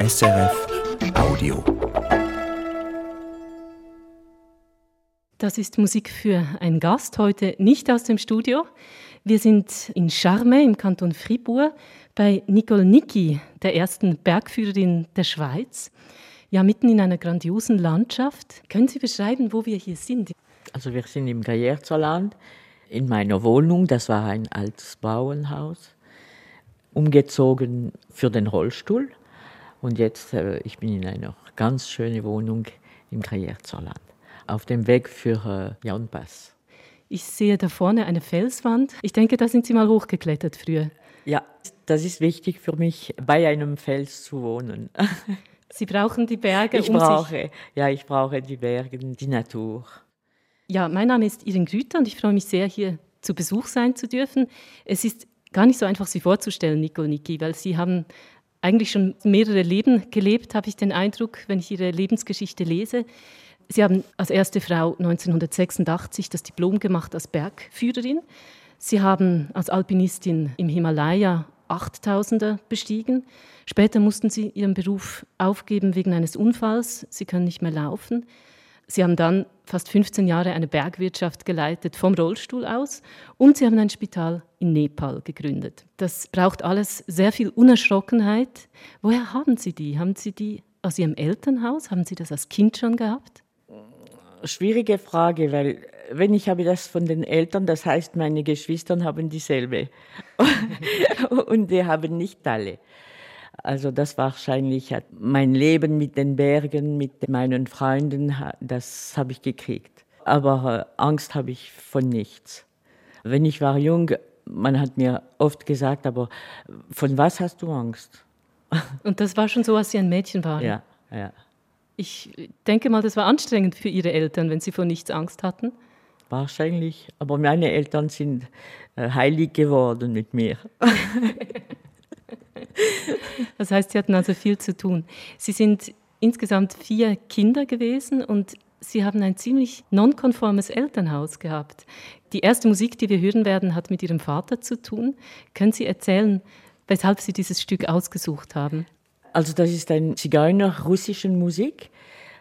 SRF Audio. Das ist Musik für einen Gast, heute nicht aus dem Studio. Wir sind in Charme im Kanton Fribourg bei Nicole Nicki, der ersten Bergführerin der Schweiz. Ja, mitten in einer grandiosen Landschaft. Können Sie beschreiben, wo wir hier sind? Also wir sind im Gaillard-Land in meiner Wohnung. Das war ein altes Bauernhaus. Umgezogen für den Rollstuhl. Und jetzt, äh, ich bin in einer ganz schönen Wohnung im Gaillard-Land. Auf dem Weg für äh, Jaunpass. Ich sehe da vorne eine Felswand. Ich denke, da sind Sie mal hochgeklettert früher. Ja, das ist wichtig für mich, bei einem Fels zu wohnen. Sie brauchen die Berge. Ich um brauche, sich ja, ich brauche die Berge, die Natur. Ja, mein Name ist Irin Grüter und ich freue mich sehr, hier zu Besuch sein zu dürfen. Es ist gar nicht so einfach, Sie vorzustellen, Nico und Niki, weil Sie haben eigentlich schon mehrere Leben gelebt, habe ich den Eindruck, wenn ich Ihre Lebensgeschichte lese. Sie haben als erste Frau 1986 das Diplom gemacht als Bergführerin. Sie haben als Alpinistin im Himalaya 8000er bestiegen. Später mussten Sie Ihren Beruf aufgeben wegen eines Unfalls. Sie können nicht mehr laufen. Sie haben dann fast 15 Jahre eine Bergwirtschaft geleitet vom Rollstuhl aus und Sie haben ein Spital in Nepal gegründet. Das braucht alles sehr viel Unerschrockenheit. Woher haben Sie die? Haben Sie die aus Ihrem Elternhaus? Haben Sie das als Kind schon gehabt? Schwierige Frage, weil wenn ich habe das von den Eltern, das heißt, meine Geschwister haben dieselbe. Und die haben nicht alle. Also das wahrscheinlich hat mein Leben mit den Bergen, mit meinen Freunden, das habe ich gekriegt. Aber äh, Angst habe ich von nichts. Wenn ich war jung, man hat mir oft gesagt, aber von was hast du Angst? Und das war schon so, als Sie ein Mädchen waren? Ja, ja. Ich denke mal, das war anstrengend für Ihre Eltern, wenn Sie vor nichts Angst hatten. Wahrscheinlich. Aber meine Eltern sind äh, heilig geworden mit mir. Das heißt, Sie hatten also viel zu tun. Sie sind insgesamt vier Kinder gewesen und Sie haben ein ziemlich nonkonformes Elternhaus gehabt. Die erste Musik, die wir hören werden, hat mit Ihrem Vater zu tun. Können Sie erzählen, weshalb Sie dieses Stück ausgesucht haben? Also das ist eine Zigeuner-russische Musik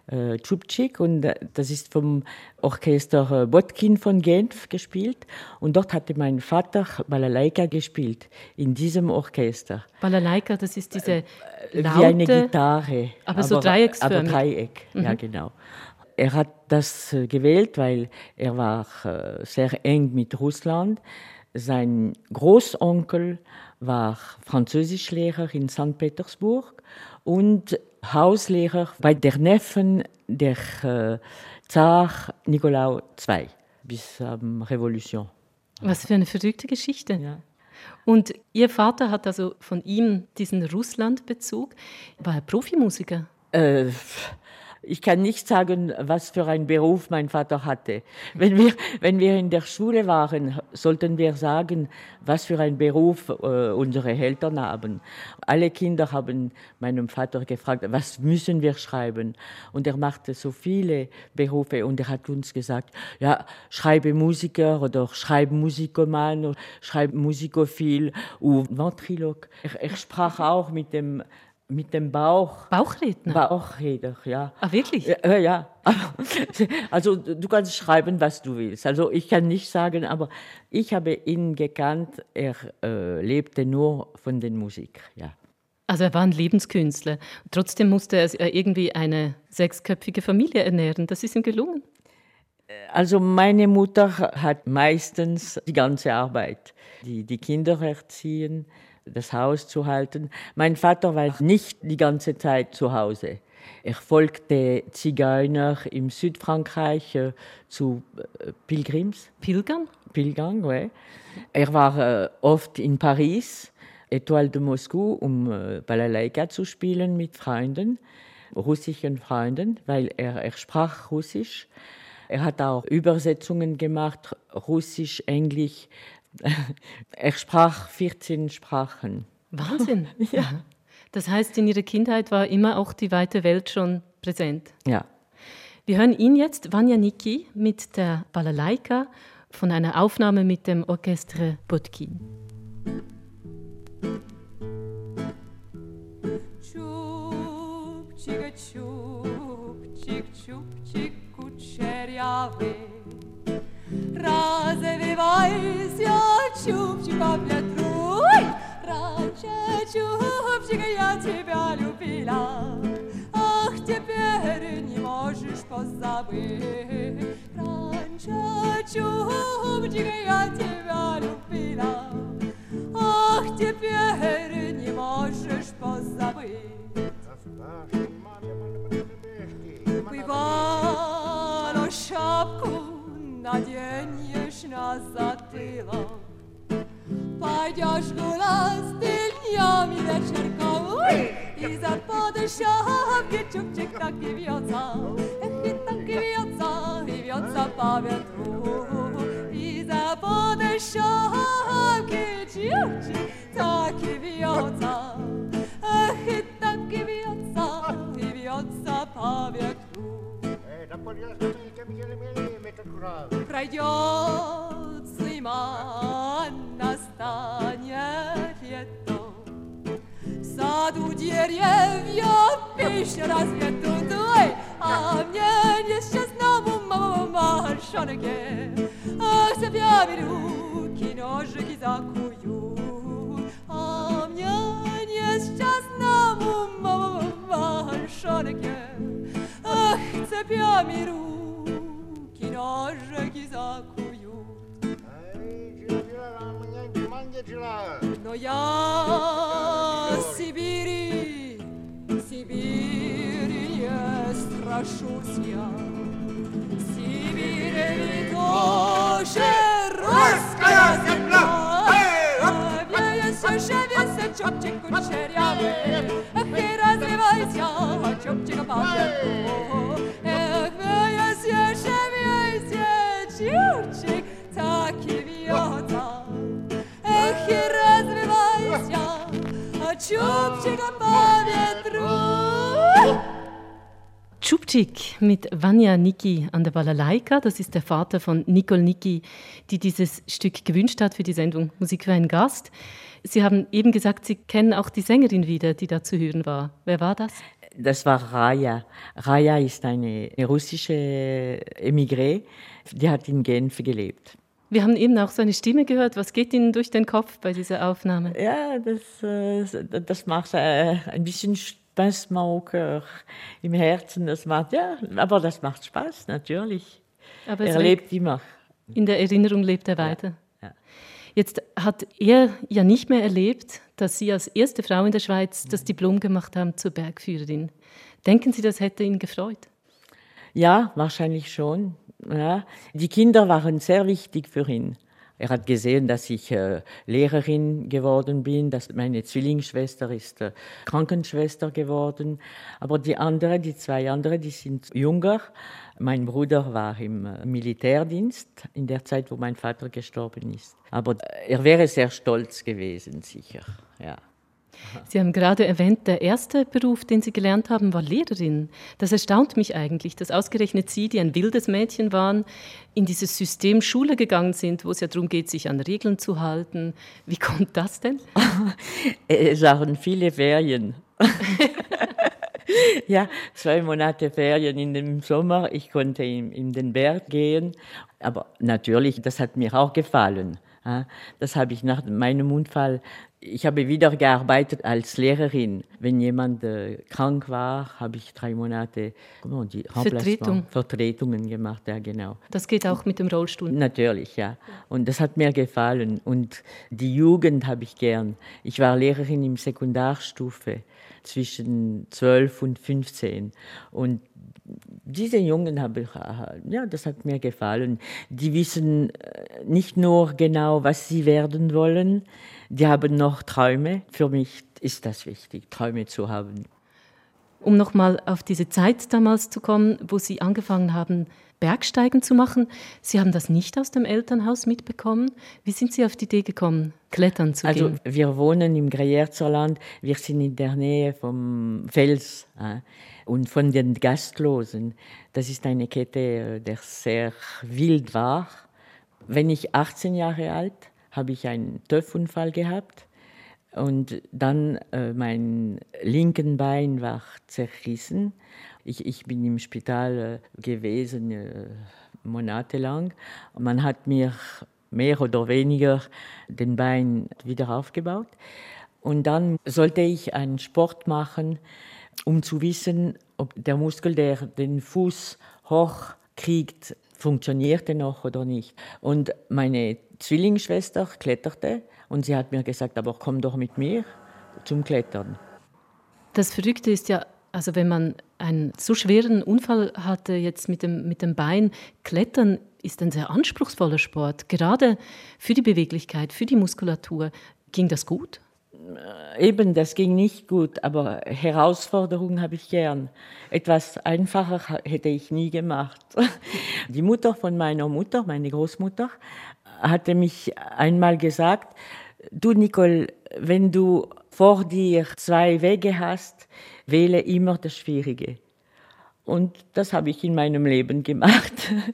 äh, Tschubczyk und äh, das ist vom Orchester äh, Botkin von Genf gespielt und dort hatte mein Vater Balalaika gespielt, in diesem Orchester. Balalaika, das ist diese laute, Wie eine Gitarre. aber so dreiecksförmig. Aber Dreieck, Mhm. ja genau. Er hat das äh, gewählt, weil er war äh, sehr eng mit Russland. Sein Großonkel war Französischlehrer in St. Petersburg und Hauslehrer bei der Neffen der äh, Zar Nikolaus II bis ähm, Revolution. Was für eine verrückte Geschichte. Ja. Und Ihr Vater hat also von ihm diesen Russlandbezug. War er Profimusiker? Äh, ich kann nicht sagen, was für einen Beruf mein Vater hatte. Wenn wir, wenn wir in der Schule waren, sollten wir sagen, was für einen Beruf äh, unsere Eltern haben. Alle Kinder haben meinem Vater gefragt, was müssen wir schreiben? Und er machte so viele Berufe und er hat uns gesagt, ja, schreibe Musiker oder schreib Musikoman oder schreib Musikophil oder Ventrilog. Er, er sprach auch mit dem mit dem Bauch. Bauchredner? Bauchredner, ja. Ah, wirklich? Ja, ja. Also du kannst schreiben, was du willst. Also ich kann nicht sagen, aber ich habe ihn gekannt. Er äh, lebte nur von der Musik, ja. Also er war ein Lebenskünstler. Trotzdem musste er irgendwie eine sechsköpfige Familie ernähren. Das ist ihm gelungen. Also meine Mutter hat meistens die ganze Arbeit, die, die Kinder erziehen, das Haus zu halten. Mein Vater war nicht die ganze Zeit zu Hause. Er folgte Zigeuner im Südfrankreich äh, zu äh, Pilgrims. Pilgern? Pilgern, ouais. Er war äh, oft in Paris, Étoile de Moscou, um äh, Balalaika zu spielen mit Freunden, russischen Freunden, weil er, er sprach Russisch. Er hat auch Übersetzungen gemacht, Russisch, Englisch. Ich sprach 14 Sprachen. Wahnsinn. ja. Das heißt, in Ihrer Kindheit war immer auch die weite Welt schon präsent. Ja. Wir hören ihn jetzt, Vanya Niki, mit der Balalaika von einer Aufnahme mit dem Orchestre Botkin. Чубчик, чубчик, чубчик кучерявый Развивайся, чупчик по ветру, раньше чупчик я тебя любила, ах, теперь не можешь позабыть. Раньше чупчик я тебя любила, ах, теперь не можешь позабыть. Бывало шапку наденешь на затылок, Пойдешь гулять с дельнями вечерком, И за шапки чубчик так и вьется, Эх, и так и вьется, и вьется по ветру. И за шапки чубчик так и вьется, Эх, и так и вьется, и вьется по ветру. Пройдет зима, настанет лето. В саду деревья пища разведут, ой, а мне несчастному мальчонке Ах, цепями руки, ножики закую, а мне несчастному мальчонке цепями руки, ножики закую. Но я Сибири, Сибири не страшусь я. Сибирь ведь тоже русская земля. choć obciekły materiały, nie rozrywaj się, choć obciekł papieru. Ech, wy jest jeszcze miejsce, ciurczyk, taki wiota. Ech, nie rozrywaj się, choć obciekł papieru. Schubczyk mit Vanya Niki an der Balalaika. Das ist der Vater von Nicole Niki, die dieses Stück gewünscht hat für die Sendung Musik für einen Gast. Sie haben eben gesagt, Sie kennen auch die Sängerin wieder, die da zu hören war. Wer war das? Das war Raya. Raya ist eine russische Emigré, die hat in Genf gelebt. Wir haben eben auch so eine Stimme gehört. Was geht Ihnen durch den Kopf bei dieser Aufnahme? Ja, das, äh, das macht äh, ein bisschen Pincement au cœur im Herzen. Das macht, ja, aber das macht Spaß, natürlich. Aber er lebt- immer. In der Erinnerung lebt er weiter. ja. Jetzt hat er ja nicht mehr erlebt, dass Sie als erste Frau in der Schweiz das Diplom gemacht haben zur Bergführerin. Denken Sie, das hätte ihn gefreut? Ja, wahrscheinlich schon. Ja. Die Kinder waren sehr wichtig für ihn. Er hat gesehen, dass ich äh, Lehrerin geworden bin, dass meine Zwillingsschwester ist äh, Krankenschwester geworden. Aber die andere, die zwei andere, die sind jünger. Mein Bruder war im äh, Militärdienst in der Zeit, wo mein Vater gestorben ist. Aber äh, er wäre sehr stolz gewesen, sicher. Ja. Sie haben gerade erwähnt, der erste Beruf, den Sie gelernt haben, war Lehrerin. Das erstaunt mich eigentlich, dass ausgerechnet Sie, die ein wildes Mädchen waren, in dieses System Schule gegangen sind, wo es ja darum geht, sich an Regeln zu halten. Wie kommt das denn? Es waren viele Ferien. ja, zwei Monate Ferien in dem Sommer. Ich konnte in, in den Berg gehen. Aber natürlich, das hat mir auch gefallen. Das habe ich nach meinem Unfall. Ich habe wieder gearbeitet als Lehrerin. Wenn jemand äh, krank war, habe ich drei Monate dit, Vertretung. Vertretungen gemacht. Ja, genau. Das geht auch mit dem Rollstuhl. Natürlich, ja. Und das hat mir gefallen. Und die Jugend habe ich gern. Ich war Lehrerin im Sekundarstufe zwischen 12 und 15. Und diese Jungen habe ich, ja, das hat mir gefallen. Die wissen äh, nicht nur genau, was sie werden wollen, die haben noch Träume. Für mich ist das wichtig, Träume zu haben. Um nochmal auf diese Zeit damals zu kommen, wo Sie angefangen haben, Bergsteigen zu machen. Sie haben das nicht aus dem Elternhaus mitbekommen. Wie sind Sie auf die Idee gekommen, klettern zu Also gehen? wir wohnen im Greyerzerland, wir sind in der Nähe vom Fels äh, und von den Gastlosen. Das ist eine Kette, äh, der sehr wild war. Wenn ich 18 Jahre alt, habe ich einen Töpfunfall gehabt und dann äh, mein linken Bein war zerrissen. Ich, ich bin im Spital äh, gewesen, äh, monatelang. Man hat mir mehr oder weniger den Bein wieder aufgebaut. Und dann sollte ich einen Sport machen, um zu wissen, ob der Muskel, der den Fuß hochkriegt, funktionierte noch oder nicht. Und meine Zwillingsschwester kletterte und sie hat mir gesagt, aber komm doch mit mir zum Klettern. Das Verrückte ist ja, also wenn man einen so schweren Unfall hatte jetzt mit dem, mit dem Bein, Klettern ist ein sehr anspruchsvoller Sport, gerade für die Beweglichkeit, für die Muskulatur. Ging das gut? Eben, das ging nicht gut, aber Herausforderungen habe ich gern. Etwas einfacher hätte ich nie gemacht. Die Mutter von meiner Mutter, meine Großmutter, hatte mich einmal gesagt, du Nicole, wenn du vor dir zwei Wege hast, wähle immer das Schwierige. Und das habe ich in meinem Leben gemacht.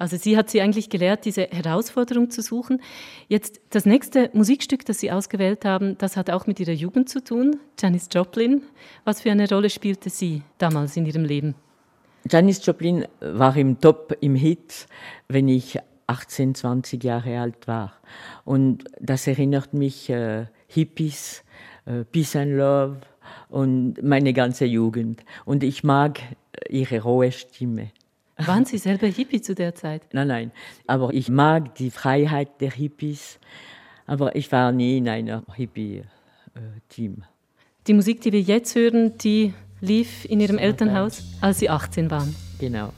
Also sie hat sie eigentlich gelehrt, diese Herausforderung zu suchen. Jetzt das nächste Musikstück, das Sie ausgewählt haben, das hat auch mit Ihrer Jugend zu tun. Janis Joplin. Was für eine Rolle spielte sie damals in Ihrem Leben? Janis Joplin war im Top, im Hit, wenn ich 18, 20 Jahre alt war. Und das erinnert mich äh, Hippies, äh, Peace and Love und meine ganze Jugend. Und ich mag ihre rohe Stimme. Waren Sie selber Hippie zu der Zeit? Nein, nein. Aber ich mag die Freiheit der Hippies. Aber ich war nie in einer Hippie-Team. Die Musik, die wir jetzt hören, die lief in Ihrem Elternhaus, als Sie 18 waren. Genau.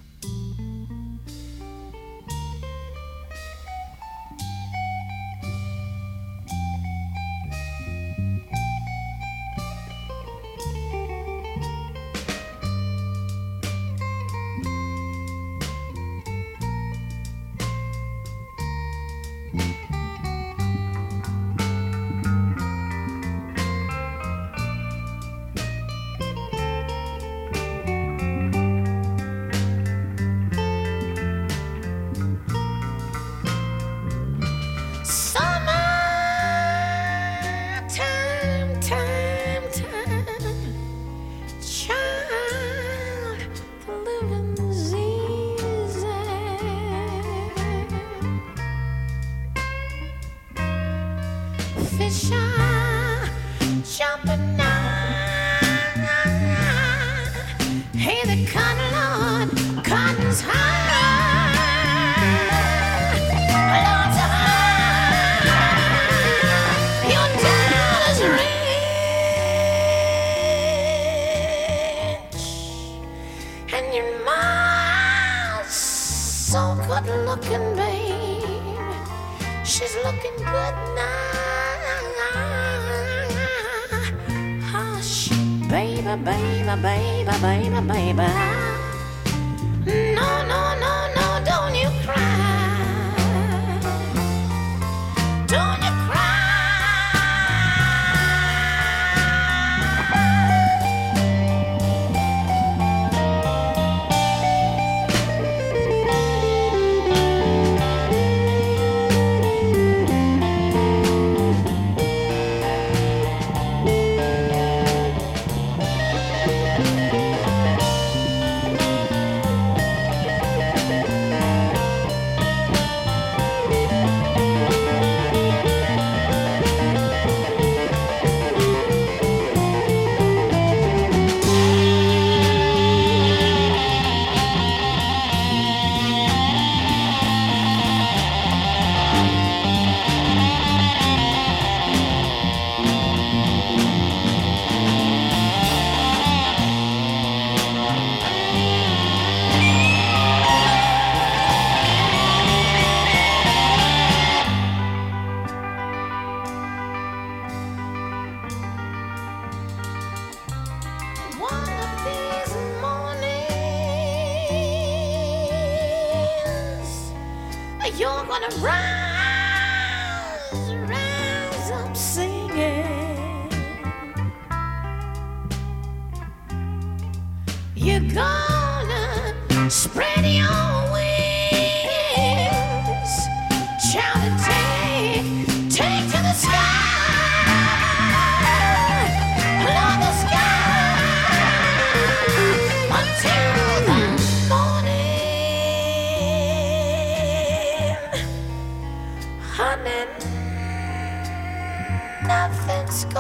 She's looking good now. Hush, baby, baby, baby, baby, baby. No, no, no, no, don't you cry. Don't you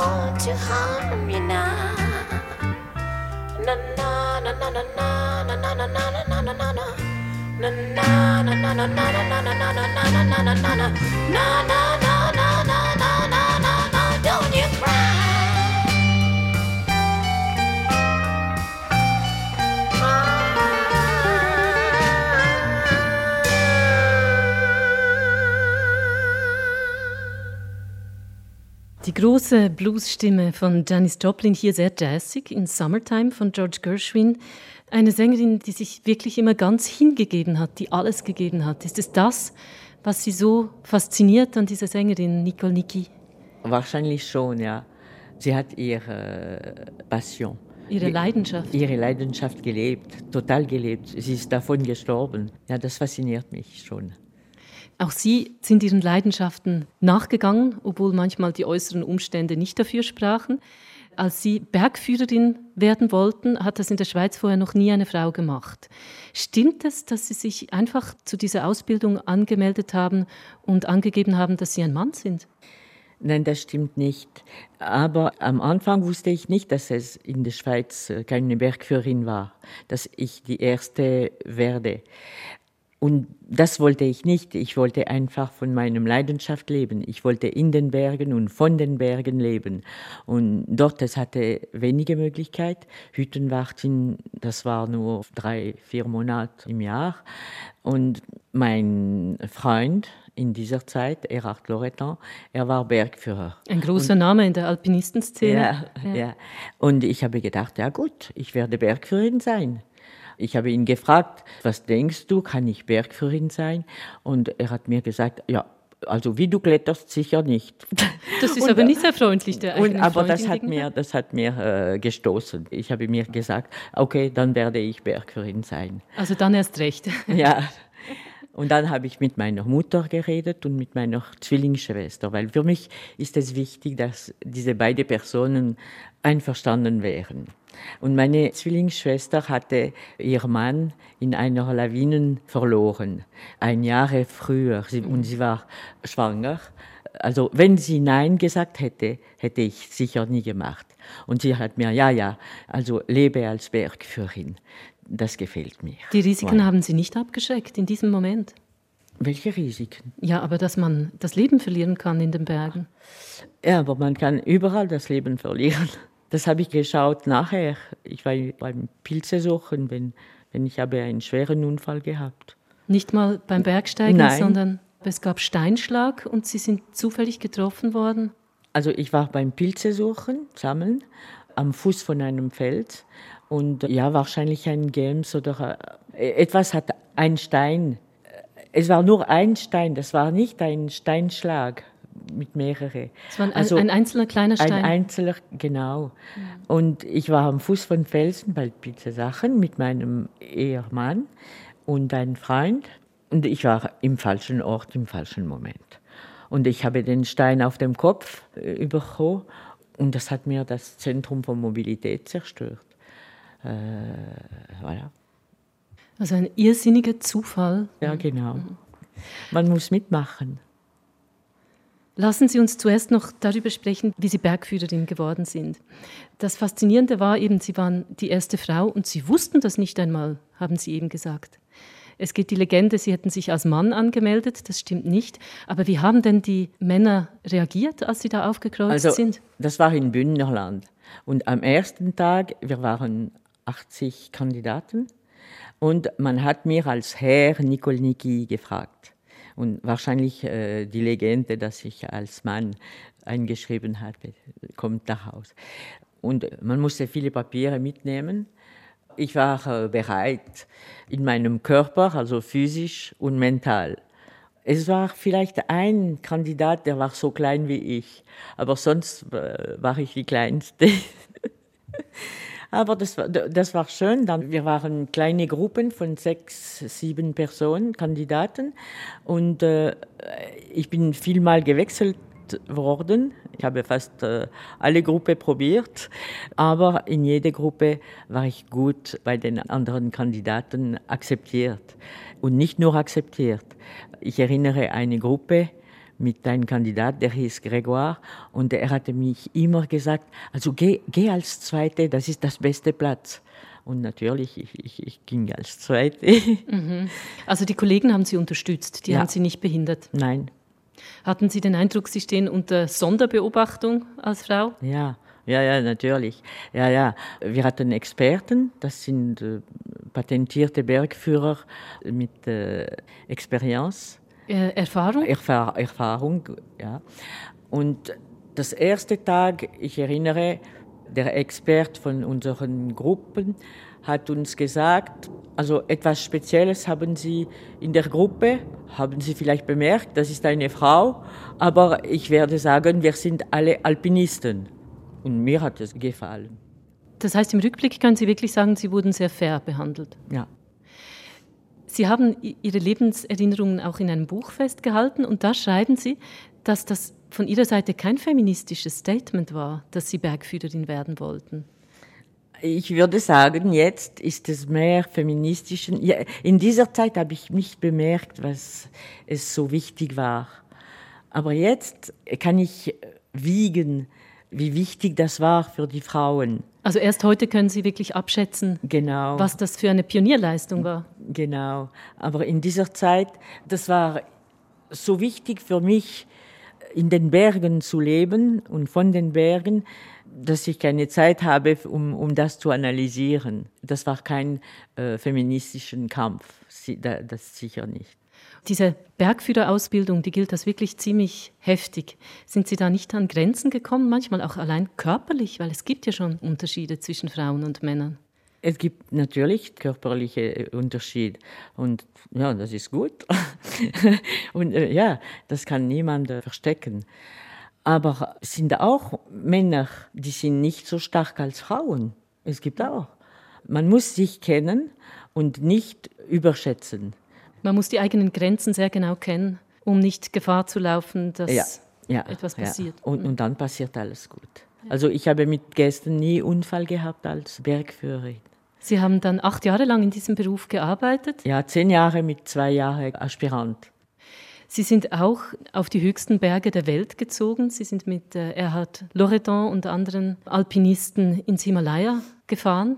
going to harm you now? Na na na na na na na na na na na na na na. Na na na na na na na na na na na na na na große Bluesstimme von Janis Joplin hier sehr jazzig in Summertime von George Gershwin. Eine Sängerin, die sich wirklich immer ganz hingegeben hat, die alles gegeben hat. Ist es das, was Sie so fasziniert an dieser Sängerin Nicole Niki? Wahrscheinlich schon, ja. Sie hat ihre Passion. Ihre Leidenschaft? Ihre Leidenschaft gelebt, total gelebt. Sie ist davon gestorben. Ja, das fasziniert mich schon. Auch Sie sind Ihren Leidenschaften nachgegangen, obwohl manchmal die äußeren Umstände nicht dafür sprachen. Als Sie Bergführerin werden wollten, hat das in der Schweiz vorher noch nie eine Frau gemacht. Stimmt es, dass Sie sich einfach zu dieser Ausbildung angemeldet haben und angegeben haben, dass Sie ein Mann sind? Nein, das stimmt nicht. Aber am Anfang wusste ich nicht, dass es in der Schweiz äh, keine Bergführerin war, dass ich die erste werde. Und das wollte ich nicht. Ich wollte einfach von meinem Leidenschaft leben. Ich wollte in den Bergen und von den Bergen leben. Und dort, es hatte wenige Möglichkeit. Hüttenwartin, das war nur drei, vier Monate im Jahr. Und mein Freund in dieser Zeit, Erhard Loretan, er war Bergführer. Ein großer Name in der Alpinistenszene. Ja, ja. Und ich habe gedacht, ja gut, ich werde Bergführerin sein. Ich habe ihn gefragt, was denkst du, kann ich Bergführerin sein? Und er hat mir gesagt, ja, also wie du kletterst, sicher nicht. Das ist Und- aber nicht sehr freundlich der Und, aber das hat mir, das hat mir äh, gestoßen. Ich habe mir gesagt, okay, dann werde ich Bergführerin sein. Also dann erst recht. Ja. Und dann habe ich mit meiner Mutter geredet und mit meiner Zwillingsschwester, weil für mich ist es wichtig, dass diese beiden Personen einverstanden wären. Und meine Zwillingsschwester hatte ihren Mann in einer Lawine verloren, ein Jahr früher, und sie war schwanger. Also wenn sie Nein gesagt hätte, hätte ich sicher nie gemacht. Und sie hat mir, ja, ja, also lebe als Bergführerin. Das gefällt mir. Die Risiken Voilà. haben Sie nicht abgeschreckt in diesem Moment. Welche Risiken? Ja, aber dass man das Leben verlieren kann in den Bergen. Ja, aber man kann überall das Leben verlieren. Das habe ich geschaut nachher. Ich war beim Pilze suchen, wenn, wenn ich habe einen schweren Unfall gehabt. Nicht mal beim Bergsteigen, Nein. sondern es gab Steinschlag und Sie sind zufällig getroffen worden. Also ich war beim Pilze suchen, sammeln, am Fuß von einem Feld. Und ja, wahrscheinlich ein Gems oder äh, etwas hat ein Stein. äh, Es war nur ein Stein, das war nicht ein Steinschlag mit mehreren. Es war ein, Also ein einzelner kleiner Stein. Ein einzelner, genau. Und ich war am Fuß von Felsen bei Pilze Sachen mit meinem Ehemann und einem Freund. Und ich war im falschen Ort, im falschen Moment. Und ich habe den Stein auf dem Kopf äh, bekommen und das hat mir das Zentrum von Mobilität zerstört. Äh, voilà. also ein irrsinniger Zufall. Ja, genau. Man muss mitmachen. Lassen Sie uns zuerst noch darüber sprechen, wie Sie Bergführerin geworden sind. Das Faszinierende war eben, Sie waren die erste Frau und Sie wussten das nicht einmal, haben Sie eben gesagt. Es geht die Legende, Sie hätten sich als Mann angemeldet, das stimmt nicht. Aber wie haben denn die Männer reagiert, als Sie da aufgekreuzt Also, sind? das war in Bündnerland. Und am ersten Tag, wir waren 80 Kandidaten, und man hat mir als Herr Nikolniki gefragt. Und wahrscheinlich äh, die Legende, dass ich als Mann eingeschrieben habe, kommt Hause. Und man musste viele Papiere mitnehmen. Ich war äh, bereit in meinem Körper, also physisch und mental. Es war vielleicht ein Kandidat, der war so klein wie ich, aber sonst äh, war ich die Kleinste. aber das war, das war schön. Dann, wir waren kleine Gruppen von sechs, sieben Personen, Kandidaten. Und äh, ich bin vielmal gewechselt worden. Ich habe fast äh, alle Gruppen probiert, aber in jeder Gruppe war ich gut bei den anderen Kandidaten akzeptiert. Und nicht nur akzeptiert. Ich erinnere eine Gruppe mit einem Kandidat, der hieß Grégoire, und er hatte mich immer gesagt, also geh, geh als Zweite, das ist das beste Platz. Und natürlich, ich, ich, ich ging als Zweite. Also die Kollegen haben Sie unterstützt, die Ja. haben Sie nicht behindert. Nein, Hatten Sie den Eindruck, Sie stehen unter Sonderbeobachtung als Frau? Ja, ja, ja, natürlich. Ja, ja. Wir hatten Experten, das sind äh, patentierte Bergführer mit äh, Experience, Äh, Erfahrung? Erfahr Erfahrung, ja. Und das erste Tag, ich erinnere, der Expert von unseren Gruppen hat uns gesagt, also etwas Spezielles haben Sie in der Gruppe, haben Sie vielleicht bemerkt, das ist eine Frau, aber ich werde sagen, wir sind alle Alpinisten. Und mir hat es gefallen. Das heißt, im Rückblick können Sie wirklich sagen, Sie wurden sehr fair behandelt. Ja. Sie haben Ihre Lebenserinnerungen auch in einem Buch festgehalten und da schreiben Sie, dass das von Ihrer Seite kein feministisches Statement war, dass Sie Bergführerin werden wollten. Ich würde sagen, jetzt ist es mehr feministisch. In dieser Zeit habe ich nicht bemerkt, was es so wichtig war. Aber jetzt kann ich wiegen, wie wichtig das war für die Frauen. Also erst heute können Sie wirklich abschätzen, Genau. was das für eine Pionierleistung war. Genau. Aber in dieser Zeit, das war so wichtig für mich, in den Bergen zu leben und von den Bergen, dass ich keine Zeit habe, um, um das zu analysieren. Das war kein äh, feministischen Kampf, das sicher nicht. Diese Bergführerausbildung, die gilt als wirklich ziemlich heftig. Sind Sie da nicht an Grenzen gekommen, manchmal auch allein körperlich, weil es gibt ja schon Unterschiede zwischen Frauen und Männern. Es gibt natürlich körperliche Unterschiede und ja, das ist gut. und äh, ja, das kann niemand äh, verstecken. Aber es sind auch Männer, die sind nicht so stark als Frauen. Es gibt auch. Man muss sich kennen und nicht überschätzen. Man muss die eigenen Grenzen sehr genau kennen, um nicht Gefahr zu laufen, dass Ja, ja, etwas ja. passiert. Und, und dann passiert alles gut. Also ich habe mit Gästen nie Unfall gehabt als Bergführerin. Sie haben dann acht Jahre lang in diesem Beruf gearbeitet. Ja, zehn Jahre mit zwei Jahren Aspirant. Sie sind auch auf die höchsten Berge der Welt gezogen. Sie sind mit äh, Erhard Loredan und anderen Alpinisten ins Himalaya gefahren.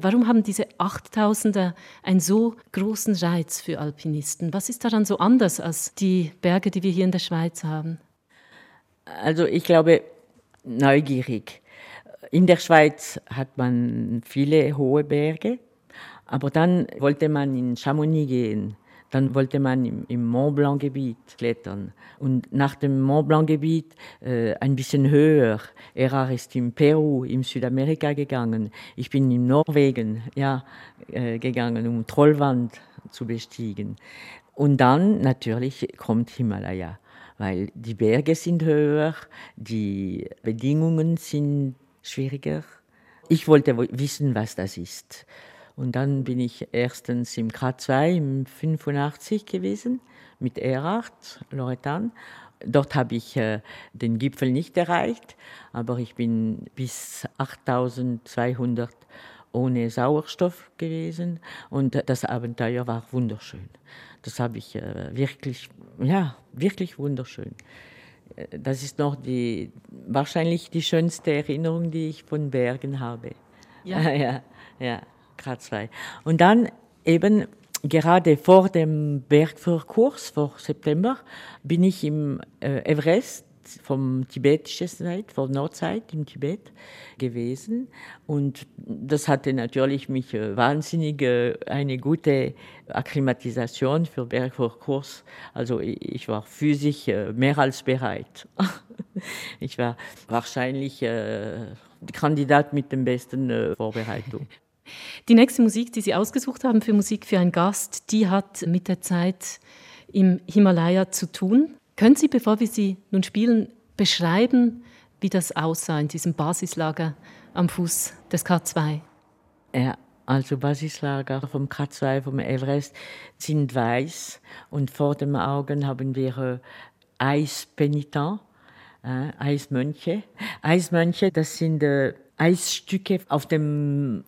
Warum haben diese 8000er einen so großen Reiz für Alpinisten? Was ist daran so anders als die Berge, die wir hier in der Schweiz haben? Also ich glaube, neugierig. In der Schweiz hat man viele hohe Berge, aber dann wollte man in Chamonix gehen. Dann wollte man im, im Mont Blanc-Gebiet klettern. Und nach dem Mont Blanc-Gebiet äh, ein bisschen höher. Erard ist in Peru, in Südamerika gegangen. Ich bin in Norwegen ja, äh, gegangen, um Trollwand zu bestiegen. Und dann natürlich kommt Himalaya, weil die Berge sind höher, die Bedingungen sind schwieriger. Ich wollte wo- wissen, was das ist. Und dann bin ich erstens im K2 im 85 gewesen mit Erhard, Loretan. Dort habe ich äh, den Gipfel nicht erreicht, aber ich bin bis 8200 ohne Sauerstoff gewesen und das Abenteuer war wunderschön. Das habe ich äh, wirklich, ja, wirklich wunderschön. Äh, Das ist noch die, wahrscheinlich die schönste Erinnerung, die ich von Bergen habe. Ja. ja, ja, Graz 2. Und dann eben gerade vor dem Bergführerkurs, vor September, bin ich im äh, Everest vom tibetischen Seite, von Nordseite im Tibet gewesen. Und das hatte natürlich mich äh, wahnsinnig äh, eine gute Akklimatisation für Bergführerkurs. Also ich, war physisch mehr als bereit. ich war wahrscheinlich Kandidat mit den besten Vorbereitungen. Die nächste Musik, die Sie ausgesucht haben für Musik für einen Gast, die hat mit der Zeit im Himalaya zu tun. Können Sie, bevor wir sie nun spielen, beschreiben, wie das aussah in diesem Basislager am Fuß des K2? Ja, also Basislager vom K2, vom Everest sind weiß und vor den Augen haben wir äh, Eispenitent, äh, Eismönche. Eismönche, das sind äh, Eisstücke auf dem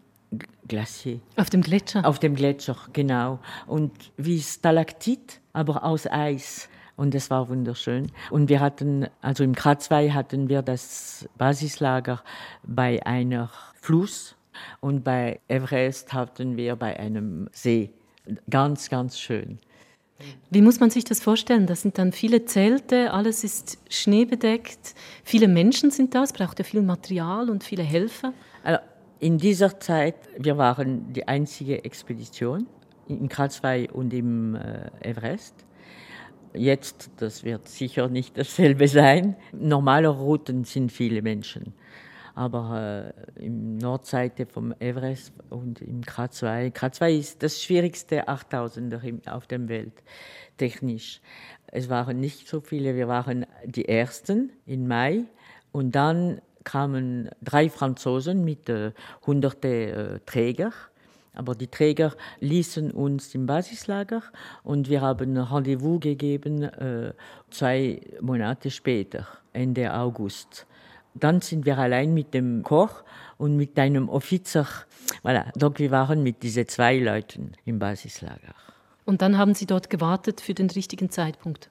Glacier. Auf dem Gletscher. Auf dem Gletscher, genau. Und wie Stalaktit, aber aus Eis. und es war wunderschön. Und wir hatten, also im Kratzwei hatten wir das Basislager bei einer Fluss und bei Everest hatten wir bei einem See. Ganz, ganz schön. Wie muss man sich das vorstellen? Das sind dann viele Zelte, alles ist schneebedeckt, viele Menschen sind da, es braucht ja viel Material und viele Helfer. Also in dieser Zeit, wir waren die einzige Expedition im Kratzwei und im äh, Everest. Jetzt, das wird sicher nicht dasselbe sein. Normale Routen sind viele Menschen. Aber äh, im Nordseite vom Everest und im Kratzwei, Kratzwei ist das schwierigste 8000er im- auf der Welt, technisch. Es waren nicht so viele, wir waren die Ersten im Mai und dann kamen drei Franzosen mit äh, hunderte äh, Träger. Aber die Träger ließen uns im Basislager und wir haben ein Rendezvous gegeben äh, zwei Monate später, Ende August. Dann sind wir allein mit dem Koch und mit einem Offizier. Voilà. Donc wir waren mit diesen zwei Leuten im Basislager. Und dann haben Sie dort gewartet für den richtigen Zeitpunkt.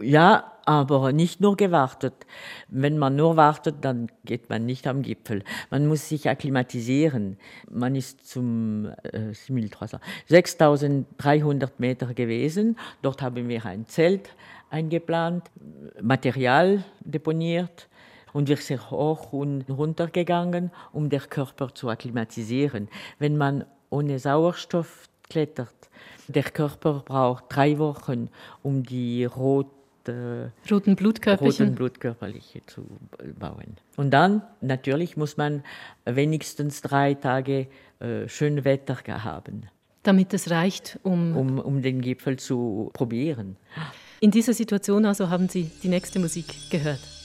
Ja, aber nicht nur gewartet. Wenn man nur wartet, dann geht man nicht am Gipfel. Man muss sich akklimatisieren. Man ist zum äh, 7300 6300 Meter gewesen. Dort haben wir ein Zelt eingeplant, Material deponiert und wir sind hoch und runter gegangen, um den Körper zu akklimatisieren. Wenn man ohne Sauerstoff klettert, der Körper braucht drei Wochen, um die rote Roten Blutkörperchen. roten Blutkörperliche zu bauen. Und dann, natürlich, muss man wenigstens drei Tage äh, schön Wetter haben, damit es reicht, um um, um den Gipfel zu probieren. in dieser Situation also haben Sie die nächste Musik gehört.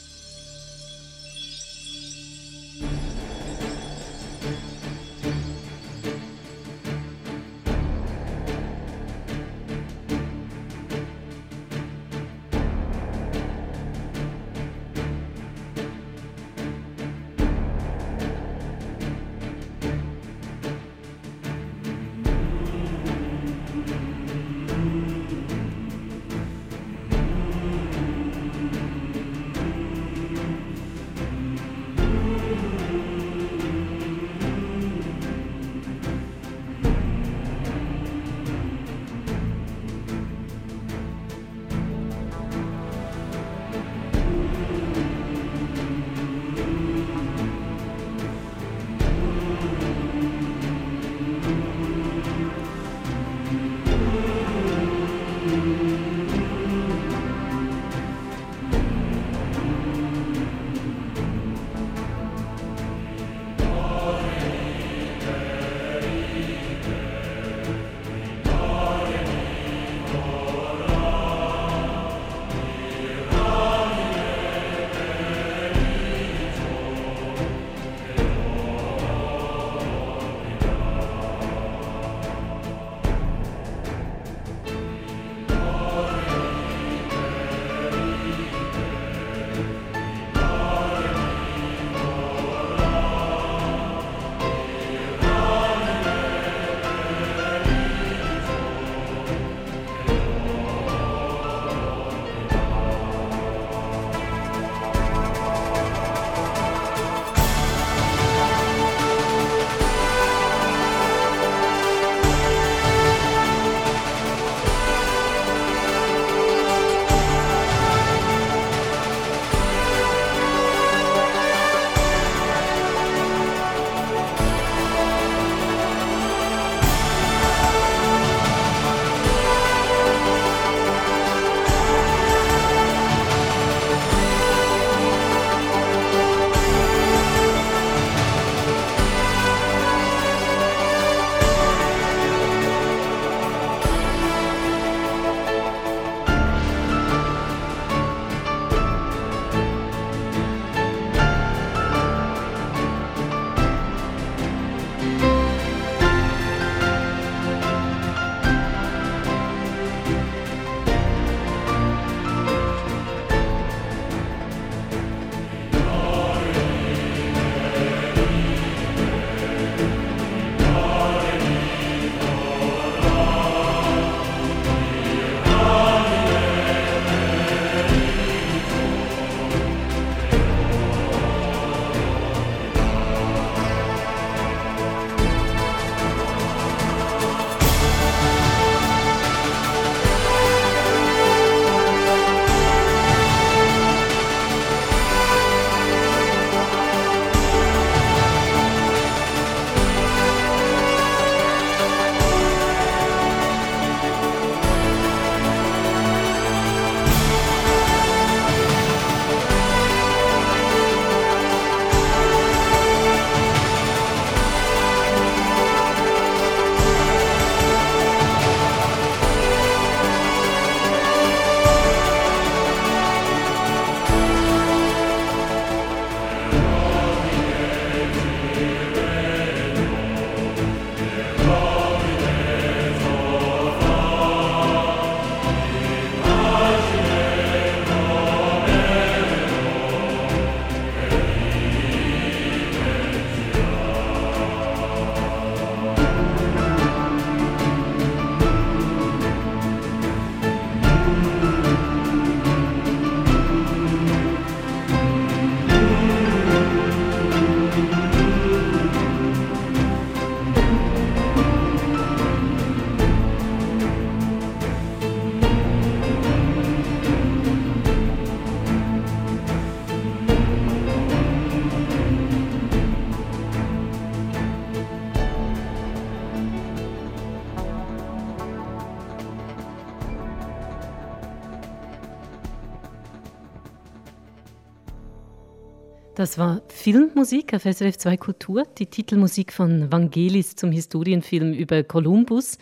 Das war Filmmusik auf SRF 2 Kultur, die Titelmusik von Vangelis zum Historienfilm über Kolumbus,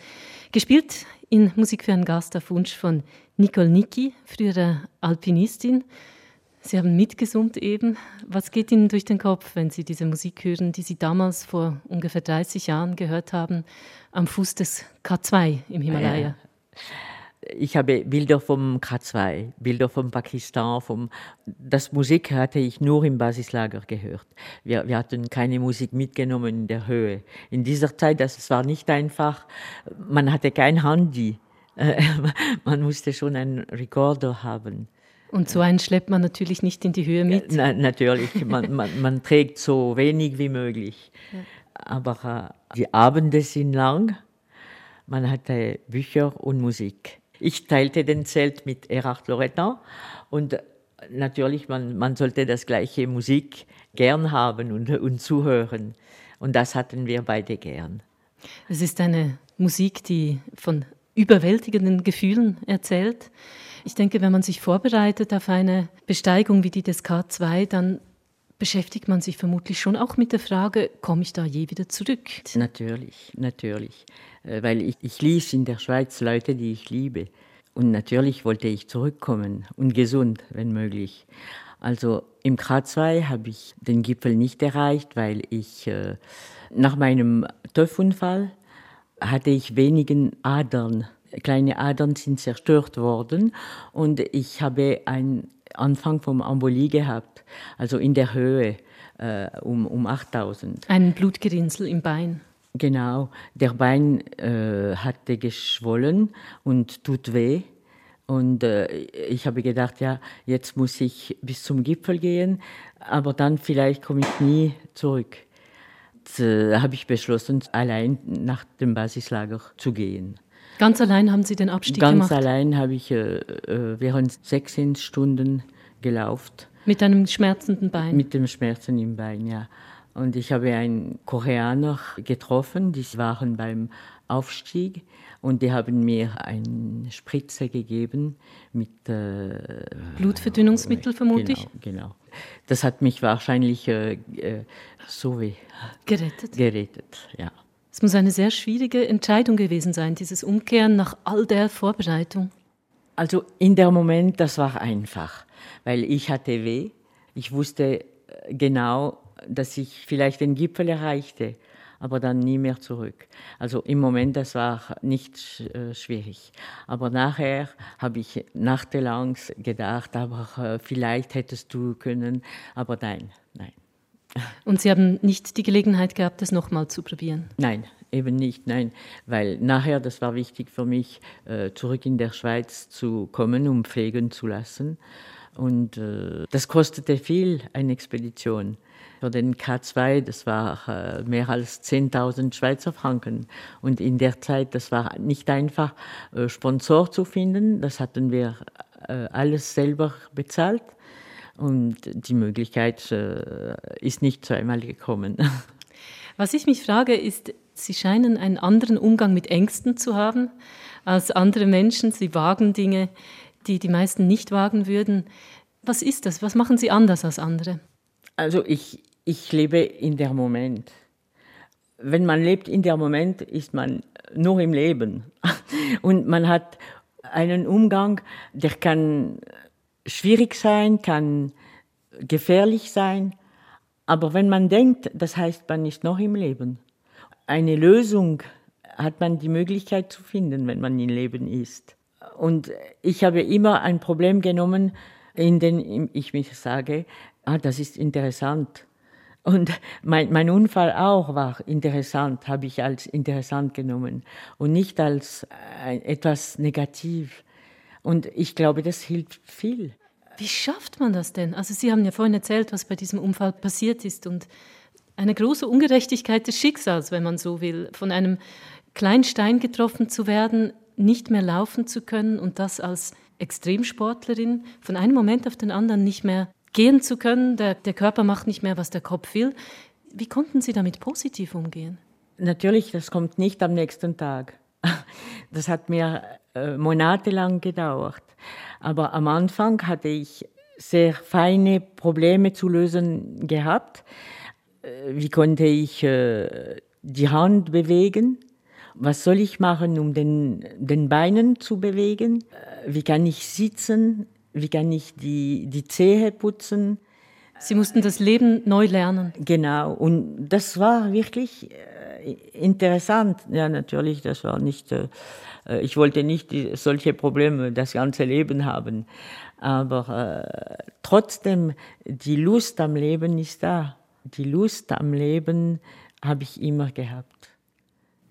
gespielt in Musik für einen Gast auf Wunsch von Nicole Nicki, frühere Alpinistin. Sie haben mitgesummt eben. Was geht Ihnen durch den Kopf, wenn Sie diese Musik hören, die Sie damals vor ungefähr 30 Jahren gehört haben, am Fuß des K2 im Himalaya? Ich habe Bilder vom K2, Bilder vom Pakistan, vom das Musik hatte ich nur im Basislager gehört. Wir, wir hatten keine Musik mitgenommen in der Höhe. In dieser Zeit, das war nicht einfach. Man hatte kein Handy. Man musste schon einen Recorder haben. Und so einen schleppt man natürlich nicht in die Höhe mit. Na, natürlich, man, man, man, trägt so wenig wie möglich. Aber äh, die Abende sind lang. Man hatte Bücher und Musik. Ich teilte den Zelt mit Erhard Loretta und natürlich, man, man sollte das gleiche Musik gern haben und, und zuhören. Und das hatten wir beide gern. Es ist eine Musik, die von überwältigenden Gefühlen erzählt. Ich denke, wenn man sich vorbereitet auf eine Besteigung wie die des K2, dann beschäftigt man sich vermutlich schon auch mit der Frage, komme ich da je wieder zurück? Natürlich, natürlich. Äh, weil ich, ich ließ in der Schweiz Leute, die ich liebe. Und natürlich wollte ich zurückkommen und gesund, wenn möglich. Also im K2 habe ich den Gipfel nicht erreicht, weil ich äh, nach meinem TÜV-Unfall hatte ich wenigen Adern kleine Adern sind zerstört worden und ich habe einen Anfang vom Embolie gehabt, also in der Höhe äh, um, um 8000. Ein Blutgerinnsel im Bein. Genau, der Bein äh, hatte geschwollen und tut weh. Und äh, ich habe gedacht, ja, jetzt muss ich bis zum Gipfel gehen, aber dann vielleicht komme ich nie zurück. Da äh, habe ich beschlossen, allein nach dem Basislager zu gehen. Ganz allein haben Sie den Abstieg Ganz gemacht? Ganz allein habe ich äh, äh während 16 Stunden gelaufen. Mit einem schmerzenden Bein? Mit dem Schmerzen im Bein, ja. Und ich habe einen Koreaner getroffen, die waren beim Aufstieg und die haben mir eine Spritze gegeben mit äh, Blutverdünnungsmittel vermute genau, ich. Genau. Das hat mich wahrscheinlich äh, äh so wie gerettet. Gerettet, ja. Es muss eine sehr schwierige Entscheidung gewesen sein, dieses Umkehren nach all der Vorbereitung. Also in der Moment, das war einfach, weil ich hatte weh. Ich wusste äh, genau, dass ich vielleicht den Gipfel erreichte, aber dann nie mehr zurück. Also im Moment, das war nicht äh, schwierig. Aber nachher habe ich nachtelang gedacht, aber äh, vielleicht hättest du können, aber nein, nein. Und Sie haben nicht die Gelegenheit gehabt, das nochmal zu probieren? Nein, eben nicht, nein. Weil nachher, das war wichtig für mich, äh, zurück in der Schweiz zu kommen, um pflegen zu lassen. Und äh, das kostete viel, eine Expedition. Für den K2, das war äh, mehr als 10.000 Schweizer Franken. Und in der Zeit, das war nicht einfach, Sponsor zu finden. Das hatten wir alles selber bezahlt. Und die Möglichkeit äh, ist nicht zweimal gekommen. Was ich mich frage, ist, Sie scheinen einen anderen Umgang mit Ängsten zu haben als andere Menschen. Sie wagen Dinge, die die meisten nicht wagen würden. Was ist das? Was machen Sie anders als andere? Also ich, ich lebe in der Moment. Wenn man lebt in der Moment, ist man nur im Leben. Und man hat einen Umgang, der kann schwierig sein, kann gefährlich sein. Aber wenn man denkt, das heißt, man ist noch im Leben. Eine Lösung hat man die Möglichkeit zu finden, wenn man im Leben ist. Und ich habe immer ein Problem genommen, in dem ich mich sage, ah, das ist interessant. Und mein, mein Unfall auch war interessant, habe ich als interessant genommen und nicht als etwas negativ. Und ich glaube, das hilft viel. Wie schafft man das denn? Also Sie haben ja vorhin erzählt, was bei diesem Unfall passiert ist und eine große Ungerechtigkeit des Schicksals, wenn man so will, von einem kleinen Stein getroffen zu werden, nicht mehr laufen zu können und das als Extremsportlerin von einem Moment auf den anderen nicht mehr gehen zu können, der, der Körper macht nicht mehr, was der Kopf will. Wie konnten Sie damit positiv umgehen? Natürlich, das kommt nicht am nächsten Tag. Das hat mir äh, monatelang gedauert. Aber am Anfang hatte ich sehr feine Probleme zu lösen gehabt. Äh, Wie konnte ich äh, die Hand bewegen? Was soll ich machen, um den, den Beinen zu bewegen? Äh, Wie kann ich sitzen? Wie kann ich die, die Zehe putzen? Sie mussten das Leben neu lernen. Genau, und das war wirklich äh, interessant. Ja, natürlich, das war nicht, äh, äh, ich wollte nicht solche Probleme das ganze Leben haben, aber trotzdem, die Lust am Leben ist da. Die Lust am Leben habe ich immer gehabt.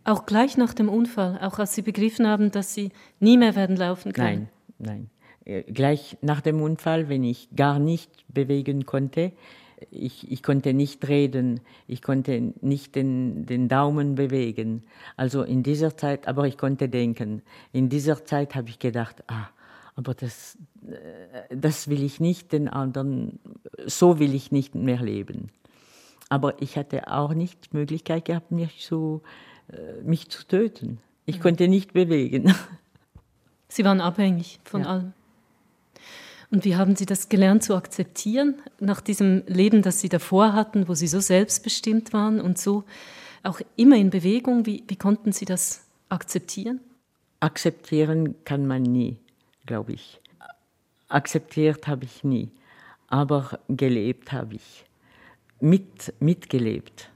Auch gleich nach dem Unfall, auch als Sie begriffen haben, dass Sie nie mehr werden laufen können. Nein, nein. Äh, Gleich nach dem Unfall, wenn ich gar nicht bewegen konnte, ich, ich konnte nicht reden, ich konnte nicht den, den Daumen bewegen. Also in dieser Zeit, aber ich konnte denken. In dieser Zeit habe ich gedacht, ah, aber das, äh, das will ich nicht den anderen, so will ich nicht mehr leben. Aber ich hatte auch nicht die Möglichkeit gehabt, mich zu, äh, mich zu töten. Ich konnte nicht bewegen. Sie waren abhängig von Ja. allem. Und wie haben Sie das gelernt zu akzeptieren, nach diesem Leben, das Sie davor hatten, wo Sie so selbstbestimmt waren und so auch immer in Bewegung? Wie, wie konnten Sie das akzeptieren? Akzeptieren kann man nie, glaube ich. Akzeptiert habe ich nie, aber gelebt habe ich. Mit, mitgelebt